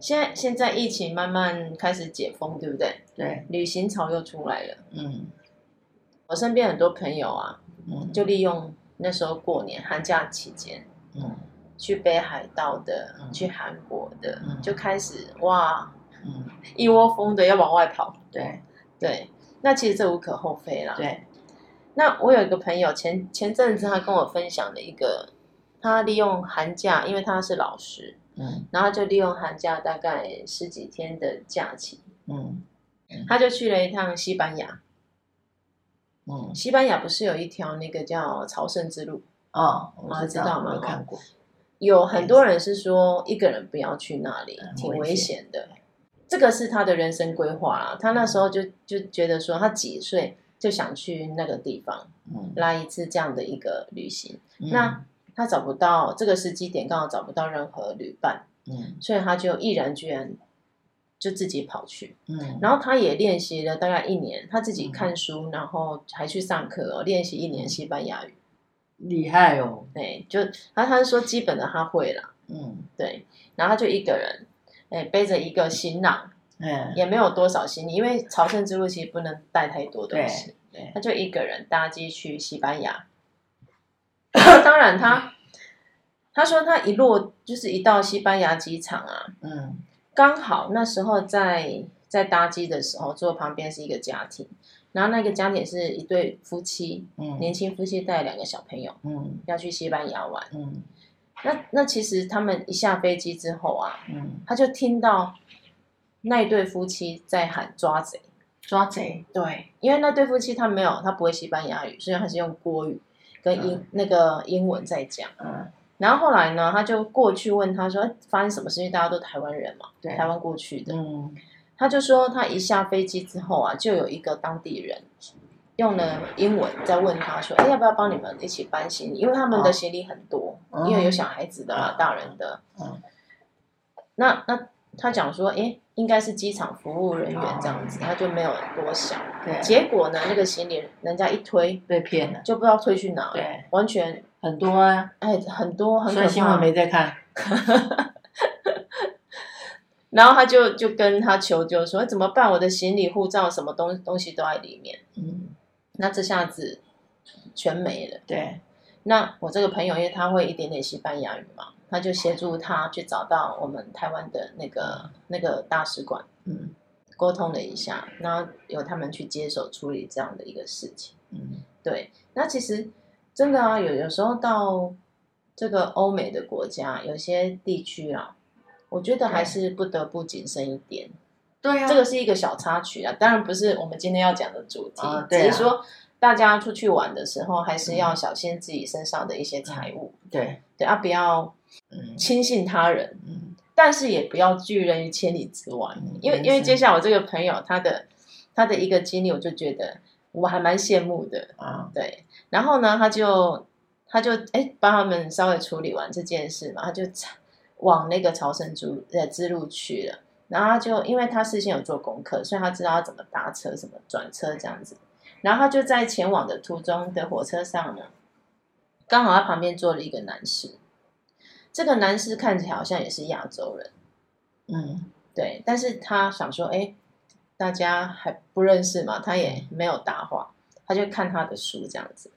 现在现在疫情慢慢开始解封，对不对？对，旅行潮又出来了。嗯，我身边很多朋友啊，嗯，就利用那时候过年寒假期间，嗯。去北海道的，嗯、去韩国的，嗯、就开始哇，嗯、一窝蜂的要往外跑。对对，那其实这无可厚非啦。对，那我有一个朋友前前阵子他跟我分享的一个，他利用寒假，因为他是老师，嗯，然后就利用寒假大概十几天的假期，嗯，嗯他就去了一趟西班牙。嗯，西班牙不是有一条那个叫朝圣之路？哦，我知道，知道吗？看过。有很多人是说一个人不要去那里，挺危险的。这个是他的人生规划啦。他那时候就就觉得说，他几岁就想去那个地方，嗯，来一次这样的一个旅行。嗯、那他找不到这个时机点，刚好找不到任何旅伴，嗯，所以他就毅然决然就自己跑去，嗯，然后他也练习了大概一年，他自己看书，嗯、然后还去上课哦，练习一年西班牙语。厉害哦！对，就他他是说基本的他会了，嗯，对，然后他就一个人，哎，背着一个行囊，嗯，也没有多少行李，因为朝圣之路其实不能带太多东西，对，对他就一个人搭机去西班牙。当然他，他他说他一落就是一到西班牙机场啊，嗯，刚好那时候在在搭机的时候，坐旁边是一个家庭。然后那个家庭是一对夫妻，嗯，年轻夫妻带两个小朋友，嗯，要去西班牙玩，嗯，那那其实他们一下飞机之后啊，嗯，他就听到那一对夫妻在喊抓贼，抓贼，对，因为那对夫妻他没有，他不会西班牙语，所以他是用国语跟英、嗯、那个英文在讲，嗯，然后后来呢，他就过去问他说发生什么事，因为大家都台湾人嘛，台湾过去的，嗯。他就说，他一下飞机之后啊，就有一个当地人用了英文在问他说：“哎，要不要帮你们一起搬行李？因为他们的行李很多，哦、因为有小孩子的大人的。嗯”那那他讲说：“哎，应该是机场服务人员这样子。哦”他就没有多想。对。结果呢，那个行李人家一推被骗了，就不知道推去哪。对，完全很多啊，哎，很多很可怕。所以新闻没在看。然后他就就跟他求救说：“怎么办？我的行李、护照什么东东西都在里面。”嗯，那这下子全没了。对，那我这个朋友，因为他会一点点西班牙语嘛，他就协助他去找到我们台湾的那个那个大使馆，嗯，沟通了一下，然后由他们去接手处理这样的一个事情。嗯，对。那其实真的啊，有有时候到这个欧美的国家，有些地区啊。我觉得还是不得不谨慎一点。对啊，这个是一个小插曲啊，当然不是我们今天要讲的主题，啊啊、只是说大家出去玩的时候，还是要小心自己身上的一些财物。嗯、对对啊，不要轻信他人，嗯，但是也不要拒人于千里之外。嗯、因为因为接下来我这个朋友他的他的一个经历，我就觉得我还蛮羡慕的啊。对，然后呢，他就他就哎帮他们稍微处理完这件事嘛，他就。往那个朝圣之路呃之路去了，然后他就因为他事先有做功课，所以他知道要怎么搭车、什么转车这样子。然后他就在前往的途中的火车上呢，刚好他旁边坐了一个男士。这个男士看起来好像也是亚洲人，嗯，对。但是他想说，哎，大家还不认识嘛，他也没有搭话，他就看他的书这样子。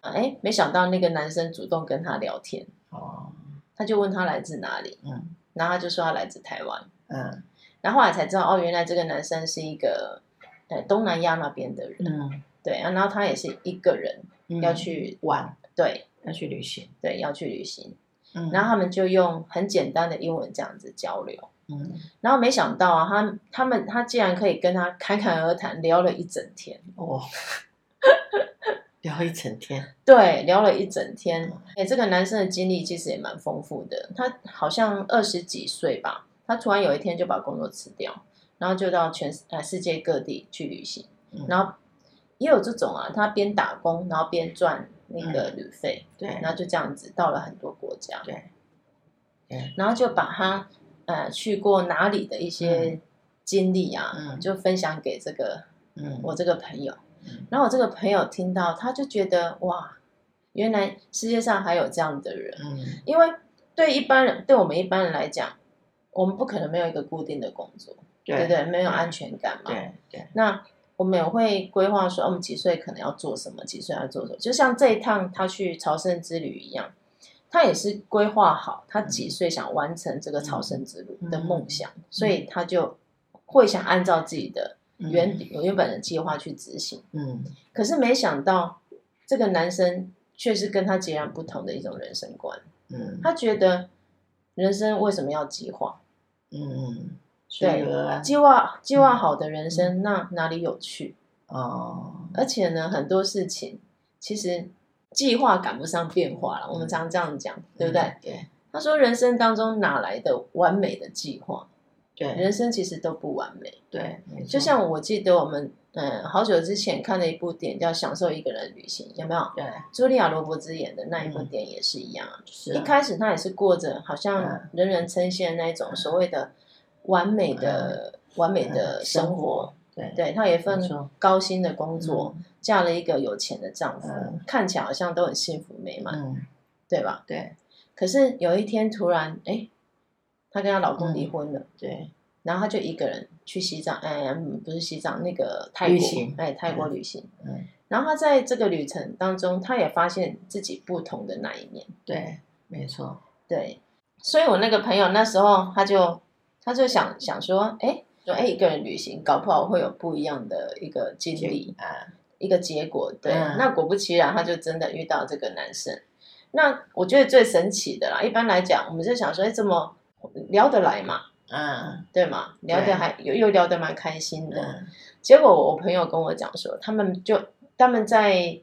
哎，没想到那个男生主动跟他聊天哦。他就问他来自哪里，嗯，然后他就说他来自台湾，嗯，然后后来才知道哦，原来这个男生是一个呃东南亚那边的人，嗯，对啊，然后他也是一个人要去玩，对，要去旅行，对，要去旅行，嗯，然后他们就用很简单的英文这样子交流，嗯，然后没想到啊，他他们他竟然可以跟他侃侃而谈，聊了一整天，哦。聊一整天，对，聊了一整天。哎，这个男生的经历其实也蛮丰富的。他好像二十几岁吧，他突然有一天就把工作辞掉，然后就到全呃世界各地去旅行。嗯、然后也有这种啊，他边打工然后边赚那个旅费，嗯、对，然后就这样子到了很多国家，对，对，然后就把他呃去过哪里的一些经历啊，嗯、就分享给这个嗯我这个朋友，嗯、然后我这个朋友听到他就觉得哇，原来世界上还有这样的人，嗯，因为对一般人，对我们一般人来讲，我们不可能没有一个固定的工作。对对，没有安全感嘛。对对。那我们也会规划说，我们几岁可能要做什么，几岁要做什么。就像这一趟他去朝圣之旅一样，他也是规划好他几岁想完成这个朝圣之路的梦想，所以他就会想按照自己的原原本的计划去执行。嗯。可是没想到，这个男生却是跟他截然不同的一种人生观。嗯。他觉得人生为什么要计划？嗯。对，计划计划好的人生，嗯、那哪里有趣？哦，而且呢，很多事情其实计划赶不上变化了。嗯、我们常这样讲，对不对？嗯、对。他说，人生当中哪来的完美的计划？对，人生其实都不完美。对，就像我记得我们嗯好久之前看了一部电影叫《享受一个人旅行》，有没有？对，茱莉亚·罗伯兹演的那一部电影也是一样。嗯、是、啊。一开始他也是过着好像人人称羡那种所谓的。完美的、嗯、完美的生活，嗯、对，对，她有一份高薪的工作，嗯、嫁了一个有钱的丈夫，嗯、看起来好像都很幸福美满，嗯、对吧？对。可是有一天突然，哎，她跟她老公离婚了，嗯、对。然后她就一个人去西藏，哎，不是西藏，那个泰国，哎，泰国旅行。嗯。然后她在这个旅程当中，她也发现自己不同的那一面。对，没错。对，所以我那个朋友那时候他就。他就想想说，哎，说哎，一个人旅行，搞不好会有不一样的一个经历啊，一个结果。对，嗯、那果不其然，他就真的遇到这个男生。那我觉得最神奇的啦，一般来讲，我们就想说，哎，这么聊得来嘛？嗯，对嘛？聊得还又又聊得蛮开心的。嗯、结果我朋友跟我讲说，他们就他们在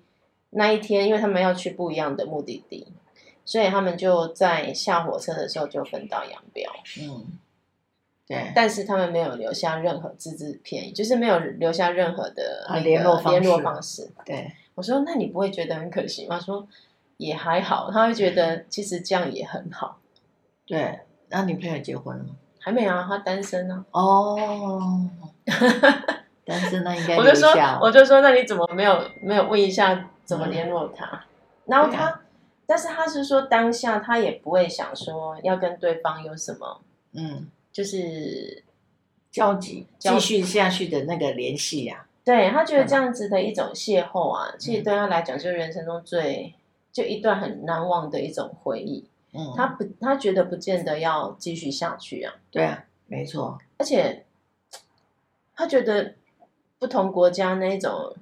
那一天，因为他们要去不一样的目的地，所以他们就在下火车的时候就分道扬镳。嗯。对，但是他们没有留下任何字字片语，就是没有留下任何的联络联络方式。对，我说，那你不会觉得很可惜吗？说也还好，他会觉得其实这样也很好。对，那女朋友结婚了吗？还没啊，他单身呢。哦，单身那应该我就说，我就说，那你怎么没有没有问一下怎么联络他？然后他，但是他是说当下他也不会想说要跟对方有什么，嗯。就是交集，继续下去的那个联系呀。对，他觉得这样子的一种邂逅啊，其实对他来讲就是人生中最就一段很难忘的一种回忆。嗯，他不，他觉得不见得要继续下去啊。对啊，没错。而且他觉得不同国家那种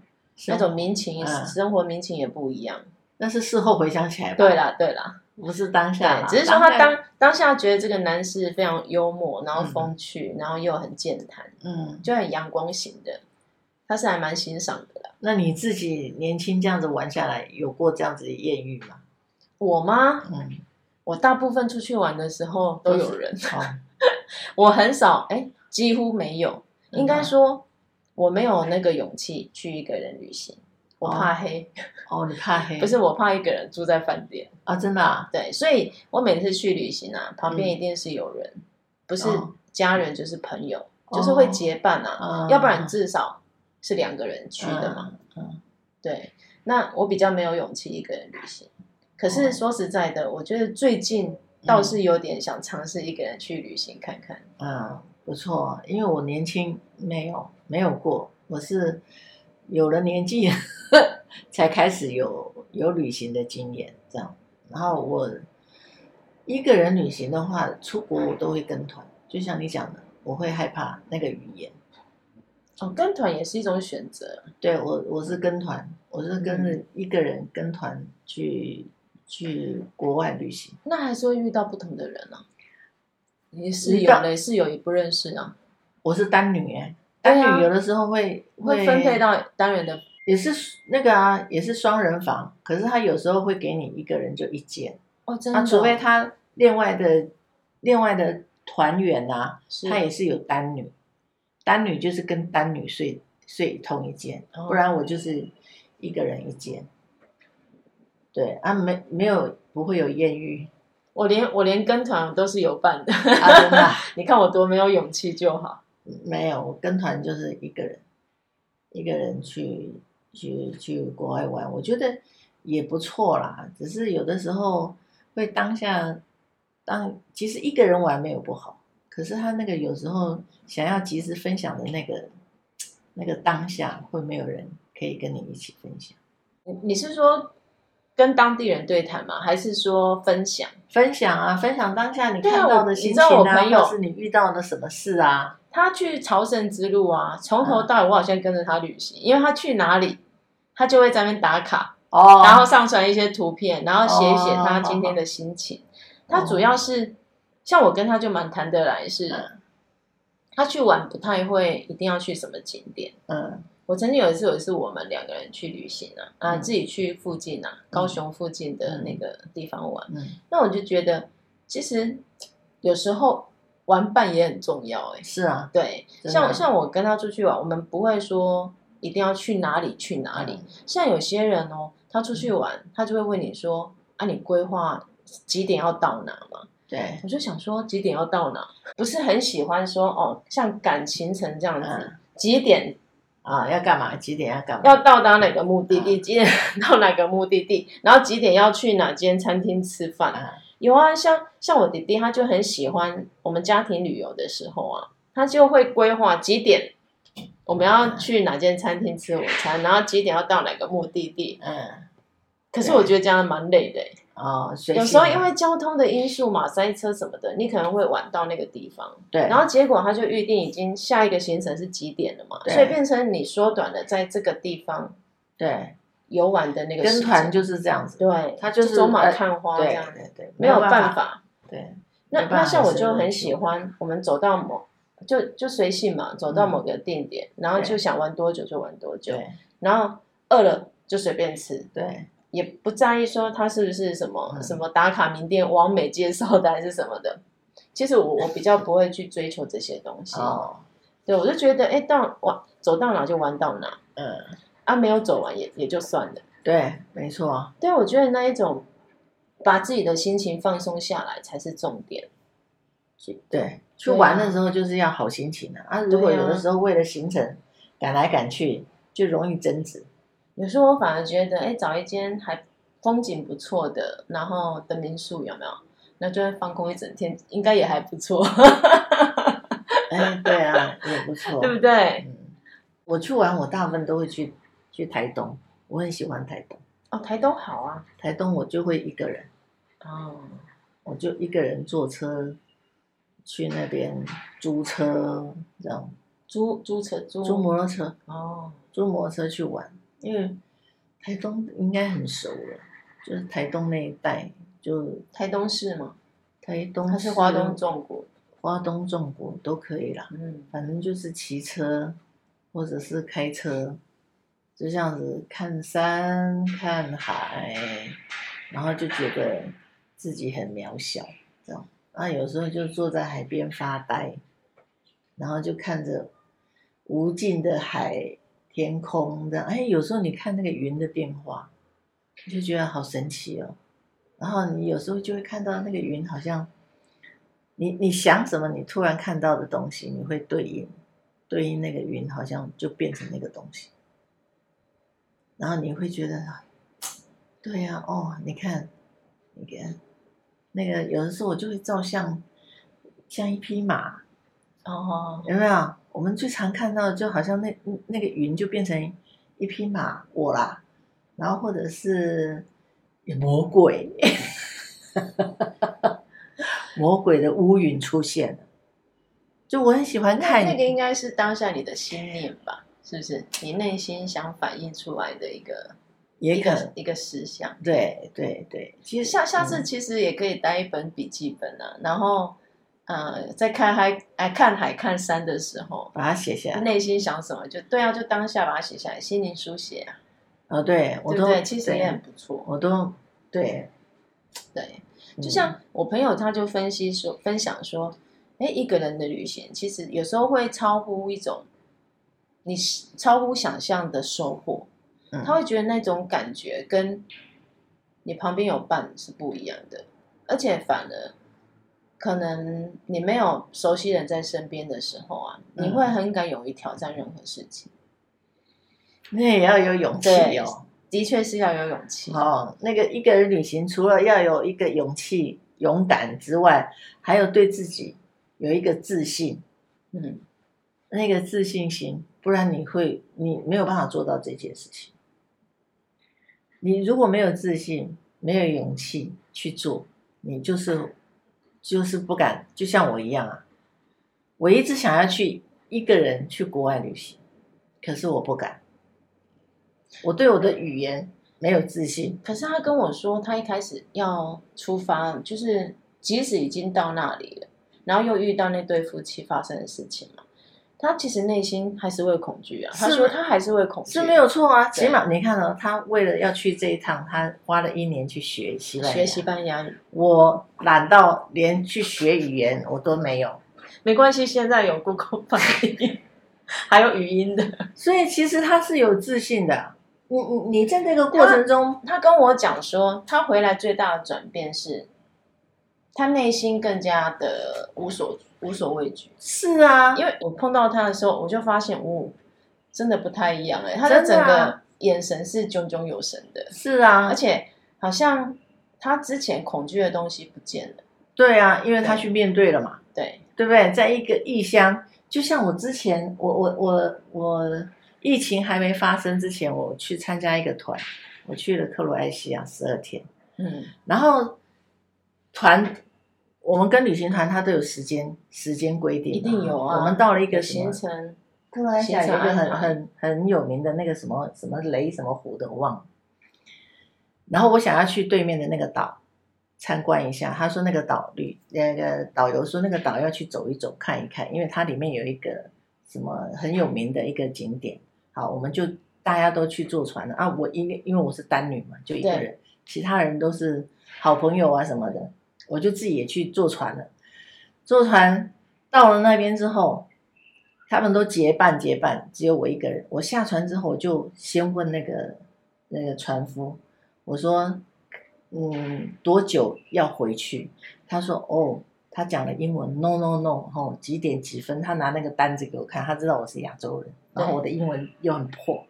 那种民情，生活民情也不一样。那是事后回想起来吧。对啦，对啦。不是当下，只是说他当当下觉得这个男士非常幽默，然后风趣，然后又很健谈，嗯，就很阳光型的，他是还蛮欣赏的啦。那你自己年轻这样子玩下来，有过这样子的艳遇吗？我吗？嗯，我大部分出去玩的时候都有人，我很少，哎，几乎没有，应该说我没有那个勇气去一个人旅行。我怕黑哦，你怕黑？不是，我怕一个人住在饭店啊，真的啊？对，所以我每次去旅行啊，旁边一定是有人，不是家人就是朋友，就是会结伴啊，要不然至少是两个人去的嘛。嗯，对。那我比较没有勇气一个人旅行，可是说实在的，我觉得最近倒是有点想尝试一个人去旅行看看。嗯，不错，因为我年轻没有没有过，我是。有了年纪，才开始有有旅行的经验，这样。然后我一个人旅行的话，出国我都会跟团，就像你讲的，我会害怕那个语言。哦，跟团也是一种选择。对，我我是跟团，我是跟着一个人跟团去、嗯、去国外旅行。那还是会遇到不同的人啊。你是有嘞，是有也不认识啊。我是单女哎。单女有的时候会会分配到单人的，也是那个啊，也是双人房。可是他有时候会给你一个人就一间哦，真的。啊，除非他另外的另外的团员啊，他也是有单女，单女就是跟单女睡睡同一间，哦不然我就是一个人一间。对啊，没没有不会有艳遇。我连我连跟团都是有伴的，啊，真的啊、你看我多没有勇气就好。没有，我跟团就是一个人，一个人去去去国外玩，我觉得也不错啦。只是有的时候会当下当其实一个人玩没有不好，可是他那个有时候想要及时分享的那个那个当下，会没有人可以跟你一起分享。你是说？跟当地人对谈吗？还是说分享？分享啊，分享当下你看到的心情啊，啊我朋友或是你遇到的什么事啊？他去朝圣之路啊，从头到尾我好像跟着他旅行，嗯、因为他去哪里，他就会在那边打卡，哦，然后上传一些图片，然后写一写他今天的心情。哦、他主要是、哦、像我跟他就蛮谈得来是，嗯、他去玩不太会一定要去什么景点，嗯。我曾经有一次，有一次我们两个人去旅行啊，啊，自己去附近啊，嗯、高雄附近的那个地方玩。嗯，那我就觉得，其实有时候玩伴也很重要、欸。哎，是啊，对，像像我跟他出去玩，我们不会说一定要去哪里去哪里。嗯、像有些人哦，他出去玩，他就会问你说：“啊，你规划几点要到哪嘛？”对，我就想说几点要到哪，不是很喜欢说哦，像赶行程这样子，嗯、几点。啊，要干嘛？几点要干嘛？要到达哪个目的地？啊、几点到哪个目的地？然后几点要去哪间餐厅吃饭？啊有啊，像像我弟弟，他就很喜欢我们家庭旅游的时候啊，他就会规划几点我们要去哪间餐厅吃午餐，啊、然后几点要到哪个目的地。嗯，可是我觉得这样蛮累的。哦，有时候因为交通的因素嘛，塞车什么的，你可能会晚到那个地方。对，然后结果他就预定已经下一个行程是几点了嘛，所以变成你缩短了在这个地方对游玩的那个。跟团就是这样子，对，他就是走马看花这样子，对，对，没有办法。对，那那像我就很喜欢，我们走到某就就随性嘛，走到某个定点，嗯、然后就想玩多久就玩多久，对然后饿了就随便吃，对。也不在意说他是不是什么、嗯、什么打卡名店、网美介绍的还是什么的，其实我我比较不会去追求这些东西。哦，对，我就觉得，哎，到玩走到哪就玩到哪，嗯，啊，没有走完也也就算了。对，没错。对，我觉得那一种把自己的心情放松下来才是重点。对，去玩的时候就是要好心情啊。啊，如果有的时候为了行程赶来赶去，就容易争执。有时候我反而觉得，哎，找一间还风景不错的，然后的民宿有没有？那就会放空一整天，应该也还不错。哎，对啊，也不错，对不对？嗯，我去玩，我大部分都会去去台东，我很喜欢台东。哦，台东好啊，台东我就会一个人。哦，我就一个人坐车去那边租车，这样租租车租租摩托车哦，租摩托车去玩。因为台东应该很熟了，就是台东那一带，就台东市嘛，台东它是花东纵谷，花东纵谷都可以啦。嗯，反正就是骑车或者是开车，就这样子看山看海，然后就觉得自己很渺小，这样。啊，有时候就坐在海边发呆，然后就看着无尽的海。天空这样，哎，有时候你看那个云的变化，你就觉得好神奇哦。然后你有时候就会看到那个云，好像你你想什么，你突然看到的东西，你会对应对应那个云，好像就变成那个东西。然后你会觉得，对呀，哦，你看，你看那个有的时候我就会照相，像一匹马，哦，有没有？我们最常看到的，就好像那那个云就变成一匹马，我啦，然后或者是魔鬼，魔鬼的乌云出现了，就我很喜欢看。那个应该是当下你的心念吧？是不是？你内心想反映出来的一个，也可一个一个思想。对对对，其实下下次其实也可以带一本笔记本啊，嗯、然后。呃，在看海，哎，看海看山的时候，把它写下来。内心想什么，就对啊，就当下把它写下来，心灵书写啊。哦，对，我都对，对，其实也很不错。我都对，对，就像我朋友他就分析说，分享说，哎，一个人的旅行其实有时候会超乎一种你超乎想象的收获，嗯、他会觉得那种感觉跟你旁边有伴是不一样的，而且反而可能你没有熟悉人在身边的时候啊，你会很敢勇于挑战任何事情。那也要有勇气哦，的确是要有勇气哦。那个一个人旅行，除了要有一个勇气、勇敢之外，还有对自己有一个自信。嗯，那个自信心，不然你会你没有办法做到这件事情。你如果没有自信，没有勇气去做，你就是就是不敢。就像我一样啊，我一直想要去一个人去国外旅行，可是我不敢。我对我的语言没有自信。可是他跟我说，他一开始要出发，就是即使已经到那里了，然后又遇到那对夫妻发生的事情嘛，他其实内心还是会恐惧啊。他说他还是会恐惧，是没有错啊。起码你看哦，他为了要去这一趟，他花了一年去学西班牙，学西班牙语。我懒到连去学语言我都没有。没关系，现在有 Google 翻译，还有语音的，所以其实他是有自信的。你你你在这个过程中，他，他跟我讲说，他回来最大的转变是，他内心更加的无所无所畏惧。是啊，因为我碰到他的时候，我就发现，哦，真的不太一样哎，他的整个眼神是炯炯有神的。是啊，而且好像他之前恐惧的东西不见了。对啊，因为他去面对了嘛。对，对不对？在一个异乡，就像我之前，我我我我。疫情还没发生之前，我去参加一个团，我去了克罗埃西亚十二天。嗯，然后团我们跟旅行团，它都有时间时间规定，一定有啊。我们到了一个行程，克罗埃西亚有一个很很很有名的那个什么什么雷什么湖的，我忘了。然后我想要去对面的那个岛参观一下，他说那个岛旅那个导游说那个岛要去走一走看一看，因为它里面有一个什么很有名的一个景点。好，我们就大家都去坐船了啊！我因为因为我是单女嘛，就一个人，其他人都是好朋友啊什么的，我就自己也去坐船了。坐船到了那边之后，他们都结伴结伴，只有我一个人。我下船之后，我就先问那个那个船夫，我说：“嗯，多久要回去？”他说：“哦。”他讲了英文，no no no，吼，几点几分？他拿那个单子给我看，他知道我是亚洲人，然后我的英文又很破。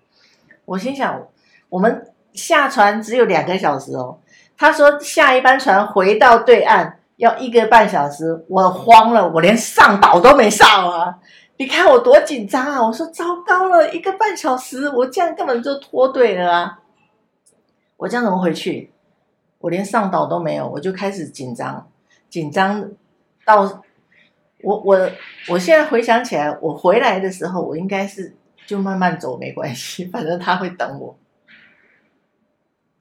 我心想，我们下船只有两个小时哦。他说下一班船回到对岸要一个半小时，我慌了，我连上岛都没上啊！你看我多紧张啊！我说糟糕了，一个半小时，我这样根本就脱队了啊！我这样怎么回去？我连上岛都没有，我就开始紧张，紧张。到我我我现在回想起来，我回来的时候，我应该是就慢慢走没关系，反正他会等我，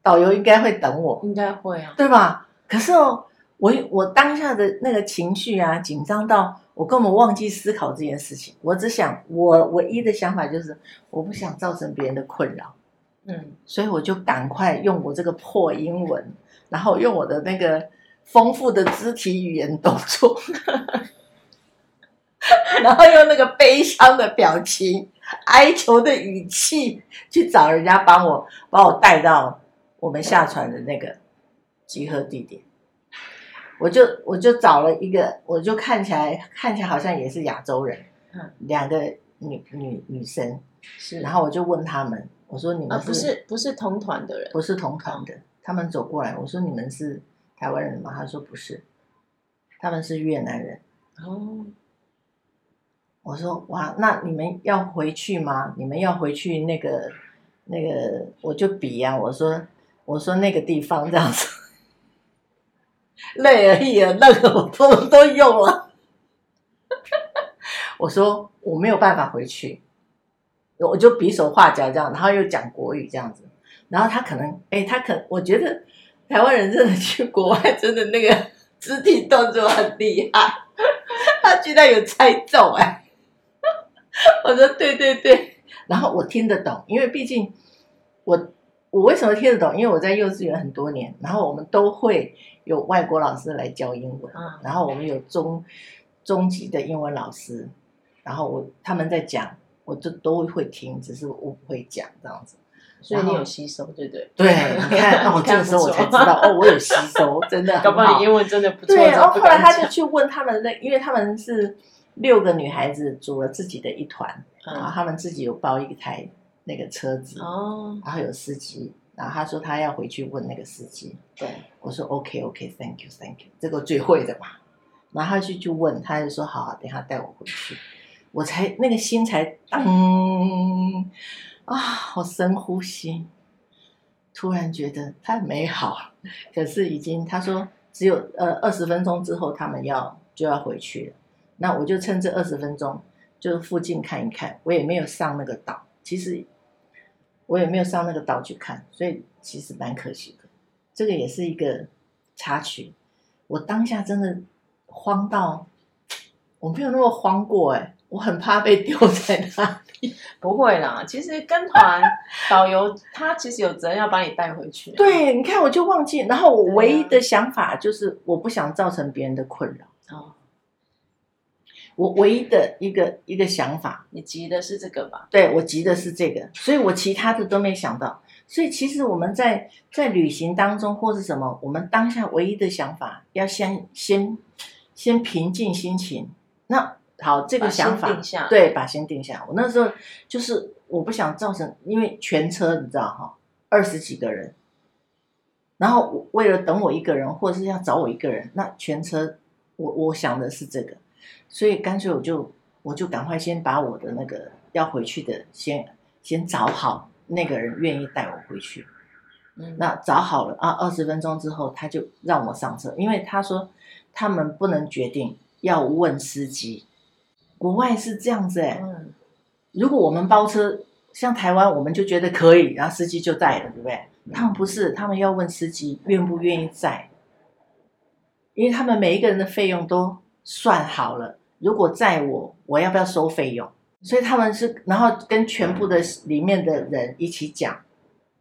导游应该会等我，应该会啊，对吧？可是哦，我我当下的那个情绪啊，紧张到我根本忘记思考这件事情，我只想我唯一的想法就是我不想造成别人的困扰，嗯，所以我就赶快用我这个破英文，然后用我的那个。丰富的肢体语言动作，然后用那个悲伤的表情、哀求的语气去找人家帮我把我带到我们下船的那个集合地点。我就我就找了一个，我就看起来看起来好像也是亚洲人，嗯，两个女女女生是，然后我就问他们，我说你们不是不是同团的人，不是同团的，他们走过来，我说你们是。台湾人吗？他说不是，他们是越南人。哦，我说哇，那你们要回去吗？你们要回去那个那个，我就比呀、啊。我说我说那个地方这样子，累而已，那个我都都用了。我说我没有办法回去，我就比手画脚这样，然后又讲国语这样子，然后他可能哎，他可我觉得。台湾人真的去国外，真的那个肢体动作很厉害，他居然有猜中哎！我说对对对，然后我听得懂，因为毕竟我我为什么听得懂？因为我在幼稚园很多年，然后我们都会有外国老师来教英文，然后我们有中中级的英文老师，然后我他们在讲我就都会听，只是我不会讲这样子。所以你有吸收，对不对？对，你看，那我 这个时候我才知道，哦，我有吸收，真的。搞不好你英文真的不错。对，然后后来他就去问他们那，因为他们是六个女孩子组了自己的一团，然后他们自己有包一台那个车子，哦，然后有司机。然后他说他要回去问那个司机，对，我说 OK OK，Thank you，Thank you，这个最会的嘛。然后他去就问，他就说好好，等下带我回去。我才那个心才嗯啊，好深呼吸，突然觉得太美好。可是已经他说只有呃二十分钟之后他们要就要回去了，那我就趁这二十分钟就附近看一看，我也没有上那个岛，其实。我也没有上那个岛去看，所以其实蛮可惜的。这个也是一个插曲。我当下真的慌到，我没有那么慌过哎，我很怕被丢在那里。不会啦，其实跟团导游他其实有责任要把你带回去。对，你看我就忘记，然后我唯一的想法就是我不想造成别人的困扰。哦。我唯一的一个一个想法，你急的是这个吧？对，我急的是这个，所以我其他的都没想到。所以其实我们在在旅行当中或是什么，我们当下唯一的想法要先先先平静心情。那好，这个想法对，把心定下。我那时候就是我不想造成，因为全车你知道哈，二十几个人，然后为了等我一个人，或者是要找我一个人，那全车我我想的是这个。所以干脆我就我就赶快先把我的那个要回去的先先找好那个人愿意带我回去，嗯，那找好了啊，二十分钟之后他就让我上车，因为他说他们不能决定，要问司机。国外是这样子哎，嗯，如果我们包车，像台湾我们就觉得可以，然后司机就带了，对不对？他们不是，他们要问司机愿不愿意载，因为他们每一个人的费用都算好了。如果在我，我要不要收费用？所以他们是，然后跟全部的里面的人一起讲，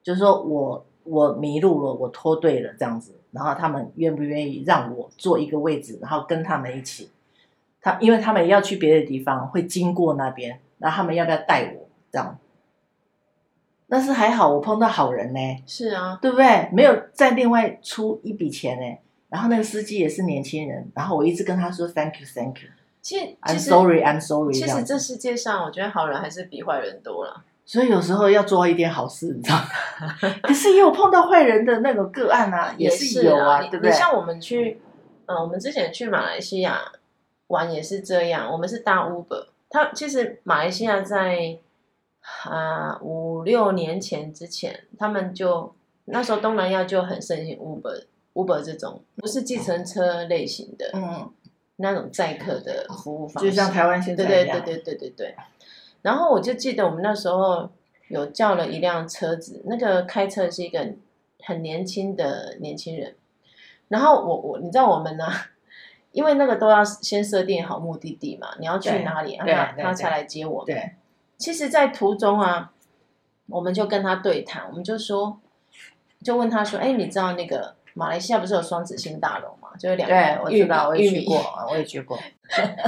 就是说我我迷路了，我脱队了这样子，然后他们愿不愿意让我坐一个位置，然后跟他们一起？他因为他们要去别的地方，会经过那边，然后他们要不要带我这样？但是还好，我碰到好人呢。是啊，对不对？没有再另外出一笔钱呢。然后那个司机也是年轻人，然后我一直跟他说 Thank you，Thank you。其实，I'm sorry, I'm sorry。其实这世界上，我觉得好人还是比坏人多了。所以有时候要做一点好事，你知道吗？可是也有碰到坏人的那个个案啊，也是有啊，对不对？你像我们去，嗯，我们之前去马来西亚玩也是这样，我们是搭 Uber。他其实马来西亚在啊五六年前之前，他们就那时候东南亚就很盛行 Uber，Uber 这种不是计程车类型的，嗯。那种载客的服务方式，就像台湾现在对对对对对对对。然后我就记得我们那时候有叫了一辆车子，那个开车是一个很年轻的年轻人。然后我我你知道我们呢，因为那个都要先设定好目的地嘛，你要去哪里，他他才来接我们。对，其实，在途中啊，我们就跟他对谈，我们就说，就问他说：“哎，你知道那个？”马来西亚不是有双子星大楼嘛？就是两个对，我知道，我也去过，我也去过，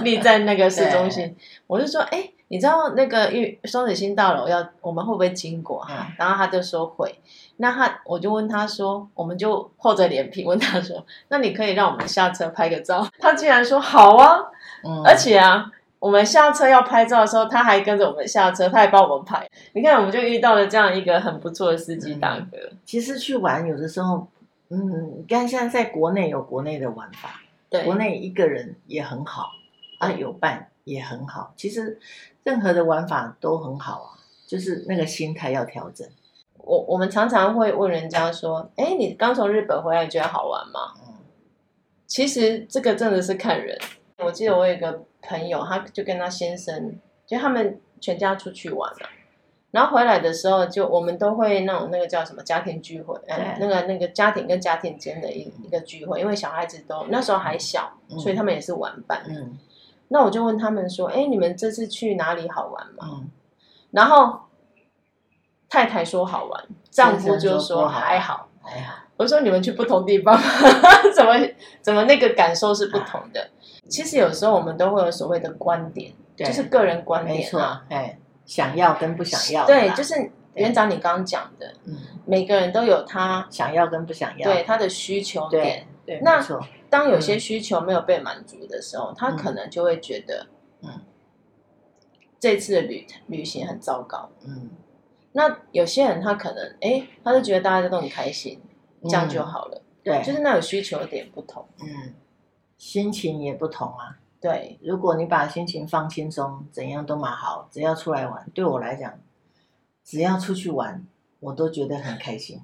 立在那个市中心。我就说，哎，你知道那个玉双子星大楼要我们会不会经过哈？然后他就说会。那他我就问他说，我们就厚着脸皮问他说，那你可以让我们下车拍个照？他竟然说好啊！而且啊，我们下车要拍照的时候，他还跟着我们下车，他还帮我们拍。你看，我们就遇到了这样一个很不错的司机大哥。其实去玩有的时候。嗯，你看现在在国内有国内的玩法，对，国内一个人也很好，啊，有伴也很好。其实任何的玩法都很好啊，就是那个心态要调整。我我们常常会问人家说：“哎，你刚从日本回来，觉得好玩吗？”嗯，其实这个真的是看人。我记得我有一个朋友，他就跟他先生，就他们全家出去玩了。然后回来的时候，就我们都会那种那个叫什么家庭聚会，嗯，那个那个家庭跟家庭间的一一个聚会，因为小孩子都那时候还小，所以他们也是玩伴。嗯，那我就问他们说：“哎，你们这次去哪里好玩吗？”嗯，然后太太说好玩，丈夫就说还好。还好。我说你们去不同地方，怎么怎么那个感受是不同的？其实有时候我们都会有所谓的观点，就是个人观点。啊，哎。想要跟不想要。对，就是园长你刚刚讲的，嗯，每个人都有他想要跟不想要，对他的需求点。对，那没错。当有些需求没有被满足的时候，嗯、他可能就会觉得，嗯，这次的旅旅行很糟糕。嗯，那有些人他可能，哎，他就觉得大家都很开心，这样就好了。嗯、对，就是那有需求点不同。嗯，心情也不同啊。对，如果你把心情放轻松，怎样都蛮好。只要出来玩，对我来讲，只要出去玩，我都觉得很开心。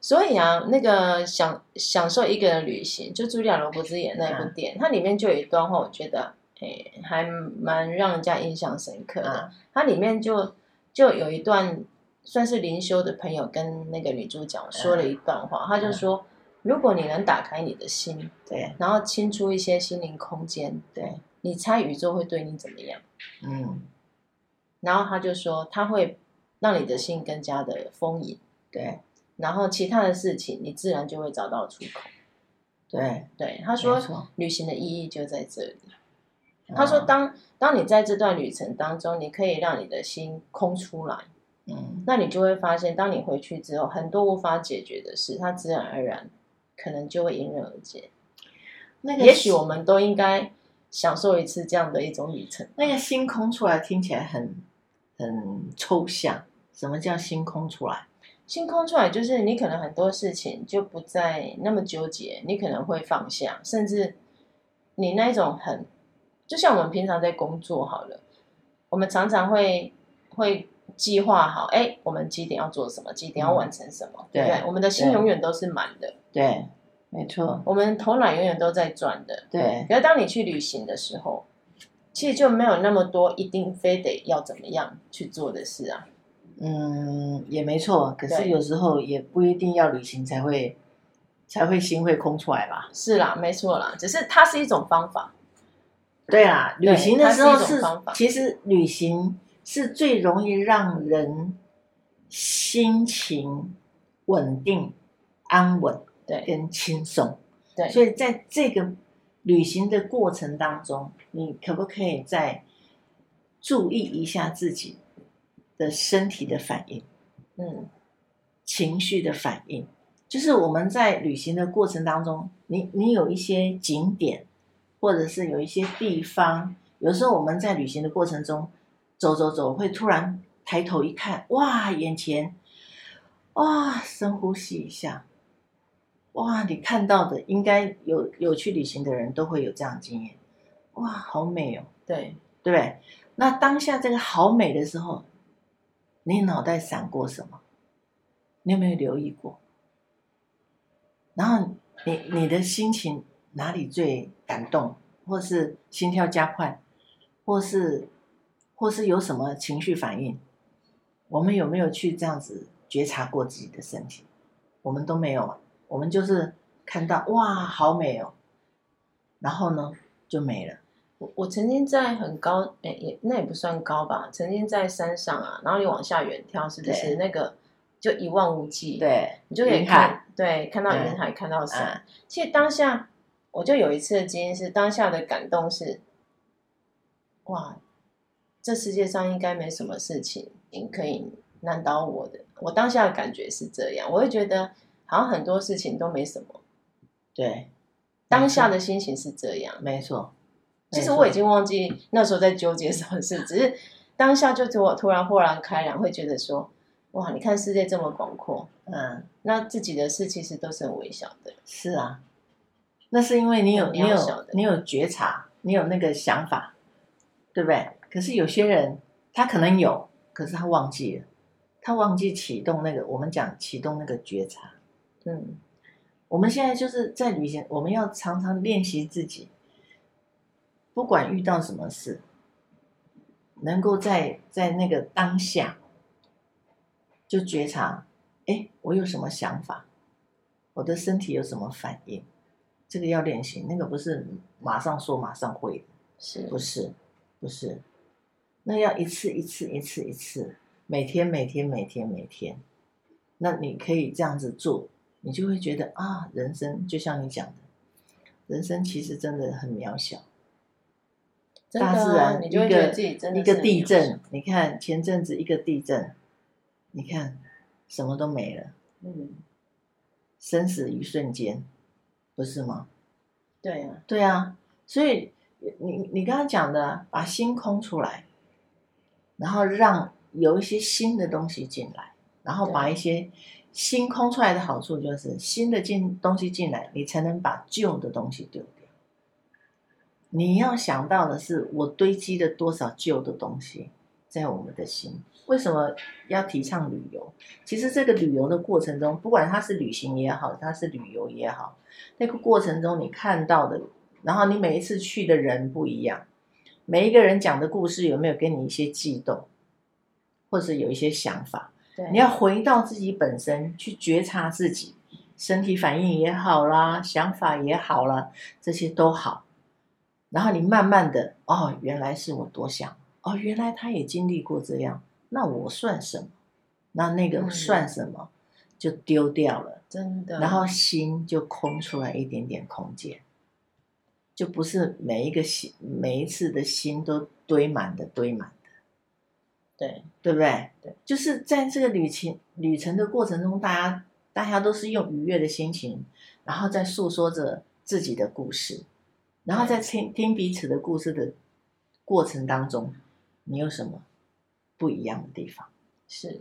所以啊，那个享享受一个人旅行，就茱莉亚·罗伯兹演那部电影，嗯、它里面就有一段话，我觉得，哎，还蛮让人家印象深刻的。嗯、它里面就就有一段算是灵修的朋友跟那个女主角说了一段话，嗯、他就说，嗯、如果你能打开你的心，对，然后清出一些心灵空间，对，你猜宇宙会对你怎么样？嗯，然后他就说，他会让你的心更加的丰盈，对。然后其他的事情，你自然就会找到出口。对对，他说，旅行的意义就在这里。嗯、他说当，当当你在这段旅程当中，你可以让你的心空出来，嗯，那你就会发现，当你回去之后，很多无法解决的事，它自然而然可能就会迎刃而解。那个，也许我们都应该享受一次这样的一种旅程。那个星空出来听起来很很抽象，什么叫星空出来？星空出来，就是你可能很多事情就不再那么纠结，你可能会放下，甚至你那种很，就像我们平常在工作好了，我们常常会会计划好，哎，我们几点要做什么，几点要完成什么，嗯、对不对？我们的心永远都是满的，对，没错，我们头脑永远都在转的，对。可是当你去旅行的时候，其实就没有那么多一定非得要怎么样去做的事啊。嗯，也没错，可是有时候也不一定要旅行才会才会心会空出来吧？是啦，没错啦，只是它是一种方法。对啦，旅行的时候是，是其实旅行是最容易让人心情稳定、安稳，对，跟轻松。对，所以在这个旅行的过程当中，你可不可以再注意一下自己？的身体的反应，嗯，情绪的反应，就是我们在旅行的过程当中，你你有一些景点，或者是有一些地方，有时候我们在旅行的过程中走走走，会突然抬头一看，哇，眼前，哇，深呼吸一下，哇，你看到的应该有有去旅行的人都会有这样的经验，哇，好美哦，对对不对？那当下这个好美的时候。你脑袋闪过什么？你有没有留意过？然后你你的心情哪里最感动，或是心跳加快，或是或是有什么情绪反应？我们有没有去这样子觉察过自己的身体？我们都没有，我们就是看到哇，好美哦，然后呢就没了。我我曾经在很高，哎，也那也不算高吧。曾经在山上啊，然后你往下远眺，是不是那个就一望无际？对，你就可以看，对，看到云海，嗯、看到山。嗯、其实当下，我就有一次的经验是，当下的感动是，哇，这世界上应该没什么事情可以难倒我的。我当下的感觉是这样，我会觉得好像很多事情都没什么。对，当下的心情是这样，没错。其实我已经忘记那时候在纠结什么事，只是当下就突突然豁然开朗，会觉得说：哇，你看世界这么广阔，嗯，那自己的事其实都是很微小的。是啊，那是因为你有你有你有觉察，你有那个想法，对不对？可是有些人他可能有，可是他忘记了，他忘记启动那个我们讲启动那个觉察。嗯，我们现在就是在旅行，我们要常常练习自己。不管遇到什么事，能够在在那个当下就觉察，哎，我有什么想法，我的身体有什么反应，这个要练习。那个不是马上说马上会的，是不是？不是，那要一次一次一次一次，每天每天每天每天，那你可以这样子做，你就会觉得啊，人生就像你讲的，人生其实真的很渺小。大自然一个一个地震，你看前阵子一个地震，你看什么都没了，嗯，生死一瞬间，不是吗？对啊，对啊，所以你你刚刚讲的，把心空出来，然后让有一些新的东西进来，然后把一些新空出来的好处就是新的进东西进来，你才能把旧的东西丢掉。你要想到的是，我堆积了多少旧的东西在我们的心？为什么要提倡旅游？其实这个旅游的过程中，不管它是旅行也好，它是旅游也好，那个过程中你看到的，然后你每一次去的人不一样，每一个人讲的故事有没有给你一些悸动，或者有一些想法？对，你要回到自己本身去觉察自己身体反应也好啦，想法也好啦，这些都好。然后你慢慢的，哦，原来是我多想，哦，原来他也经历过这样，那我算什么？那那个算什么？就丢掉了，真的。然后心就空出来一点点空间，就不是每一个心，每一次的心都堆满的，堆满的，对，对不对？对，就是在这个旅行旅程的过程中，大家大家都是用愉悦的心情，然后在诉说着自己的故事。然后在听听彼此的故事的过程当中，你有什么不一样的地方？是，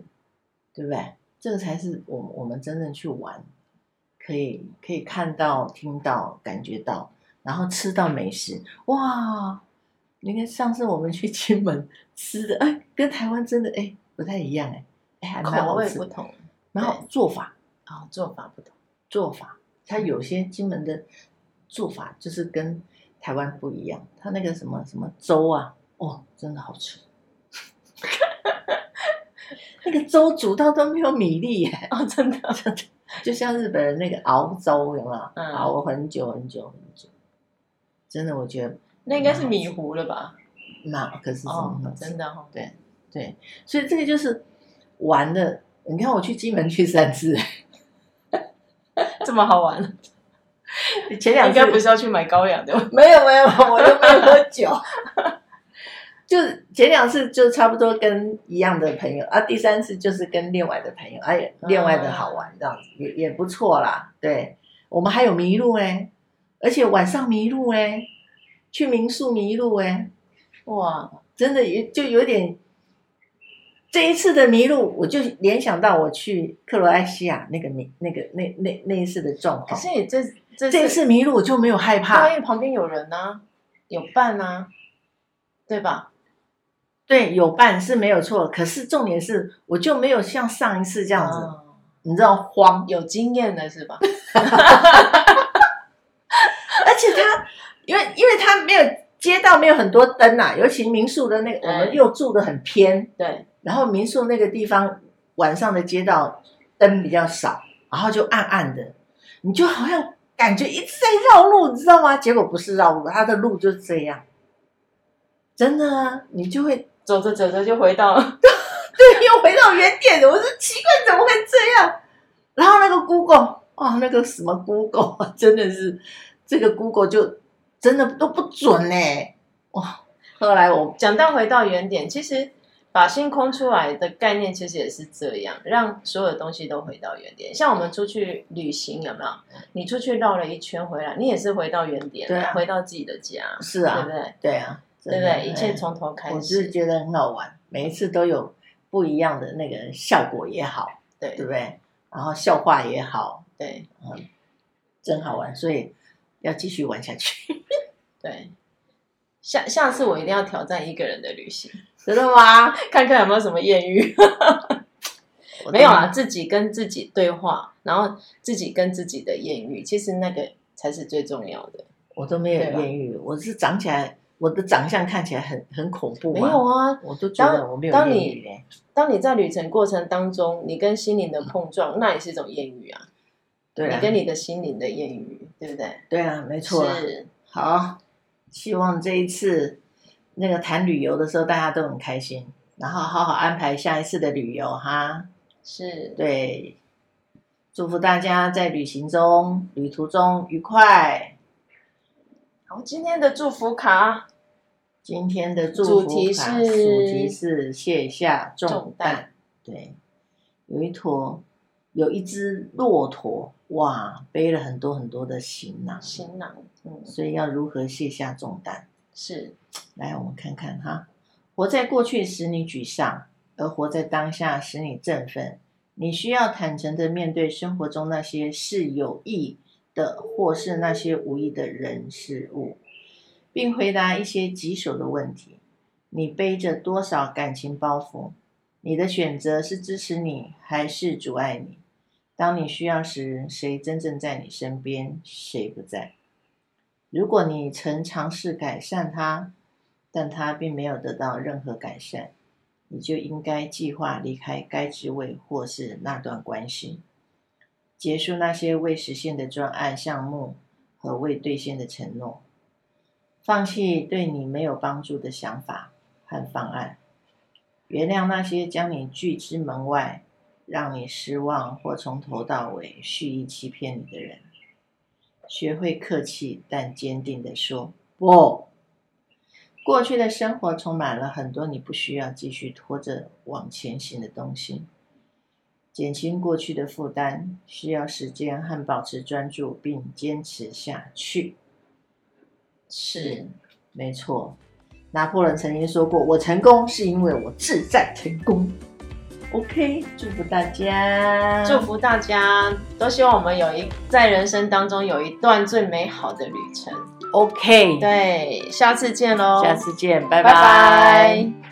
对不对？这个才是我我们真正去玩，可以可以看到、听到、感觉到，然后吃到美食。哇！你看上次我们去 金门吃的，哎，跟台湾真的哎不太一样哎，哎还蛮好吃。口味不同，然后做法啊、哦，做法不同，做法它有些金门的做法就是跟。台湾不一样，它那个什么什么粥啊，哦，真的好吃。那个粥煮到都没有米粒耶，哦，真的，真的，就像日本人那个熬粥，有没有？嗯、熬很久很久很久。真的，我觉得那应该是米糊了吧？那可是哦，真的哦，对对，所以这个就是玩的。你看我去金门去三次，这么好玩。前两次应该不是要去买高粱的，没有没有，我又没有喝酒。就前两次就差不多跟一样的朋友啊，第三次就是跟另外的朋友，哎，另外的好玩这样子也也不错啦。对，我们还有迷路哎，而且晚上迷路哎，去民宿迷路哎，哇，真的也就有点。这一次的迷路，我就联想到我去克罗埃西亚那个迷那个那那那一次的状况。可是你这这这次迷路我就没有害怕，因为旁边有人呢、啊，有伴啊，对吧？对，有伴是没有错。可是重点是，我就没有像上一次这样子，哦、你知道慌，有经验的是吧？而且他，因为因为他没有街道，没有很多灯啊，尤其民宿的那个，我们又住的很偏，对。然后民宿那个地方晚上的街道灯比较少，然后就暗暗的，你就好像感觉一直在绕路，你知道吗？结果不是绕路，它的路就是这样，真的啊，你就会走着走着就回到 了，对，又回到原点。我说奇怪，怎么会这样？然后那个 Google，哦，那个什么 Google，真的是这个 Google 就真的都不准呢。哇！后来我讲到回到原点，其实。把心空出来的概念其实也是这样，让所有的东西都回到原点。像我们出去旅行，有没有？你出去绕了一圈回来，你也是回到原点，对啊，回到自己的家，是啊，对不对？对啊，对不对？一切从头开始。我是觉得很好玩，每一次都有不一样的那个效果也好，对，对不对？然后笑话也好，对，嗯，真好玩，所以要继续玩下去。对，下下次我一定要挑战一个人的旅行。真的吗？看看有没有什么艳遇？没有啊，自己跟自己对话，然后自己跟自己的艳遇，其实那个才是最重要的。我都没有艳遇，我是长起来，我的长相看起来很很恐怖。没有啊，我都觉得我没有艳遇。当你在旅程过程当中，你跟心灵的碰撞，那也是一种艳遇啊。对，你跟你的心灵的艳遇，对不对？对啊，没错。是。好，希望这一次。那个谈旅游的时候，大家都很开心，然后好好安排下一次的旅游哈。是，对，祝福大家在旅行中、旅途中愉快。好，今天的祝福卡今天的祝福卡主题是主题是卸下。重担对，有一坨，有一只骆驼，哇，背了很多很多的行囊。行囊，嗯，所以要如何卸下重担？是，来，我们看看哈，活在过去使你沮丧，而活在当下使你振奋。你需要坦诚的面对生活中那些是有益的，或是那些无益的人事物。并回答一些棘手的问题：你背着多少感情包袱？你的选择是支持你还是阻碍你？当你需要时，谁真正在你身边，谁不在？如果你曾尝试改善它，但它并没有得到任何改善，你就应该计划离开该职位或是那段关系，结束那些未实现的专案项目和未兑现的承诺。放弃对你没有帮助的想法和方案，原谅那些将你拒之门外、让你失望或从头到尾蓄意欺骗你的人。学会客气但坚定的说不。过去的生活充满了很多你不需要继续拖着往前行的东西。减轻过去的负担需要时间和保持专注，并坚持下去。是，没错。拿破仑曾经说过：“我成功是因为我志在成功。” OK，祝福大家，祝福大家，都希望我们有一在人生当中有一段最美好的旅程。OK，对，下次见喽，下次见，拜拜。拜拜。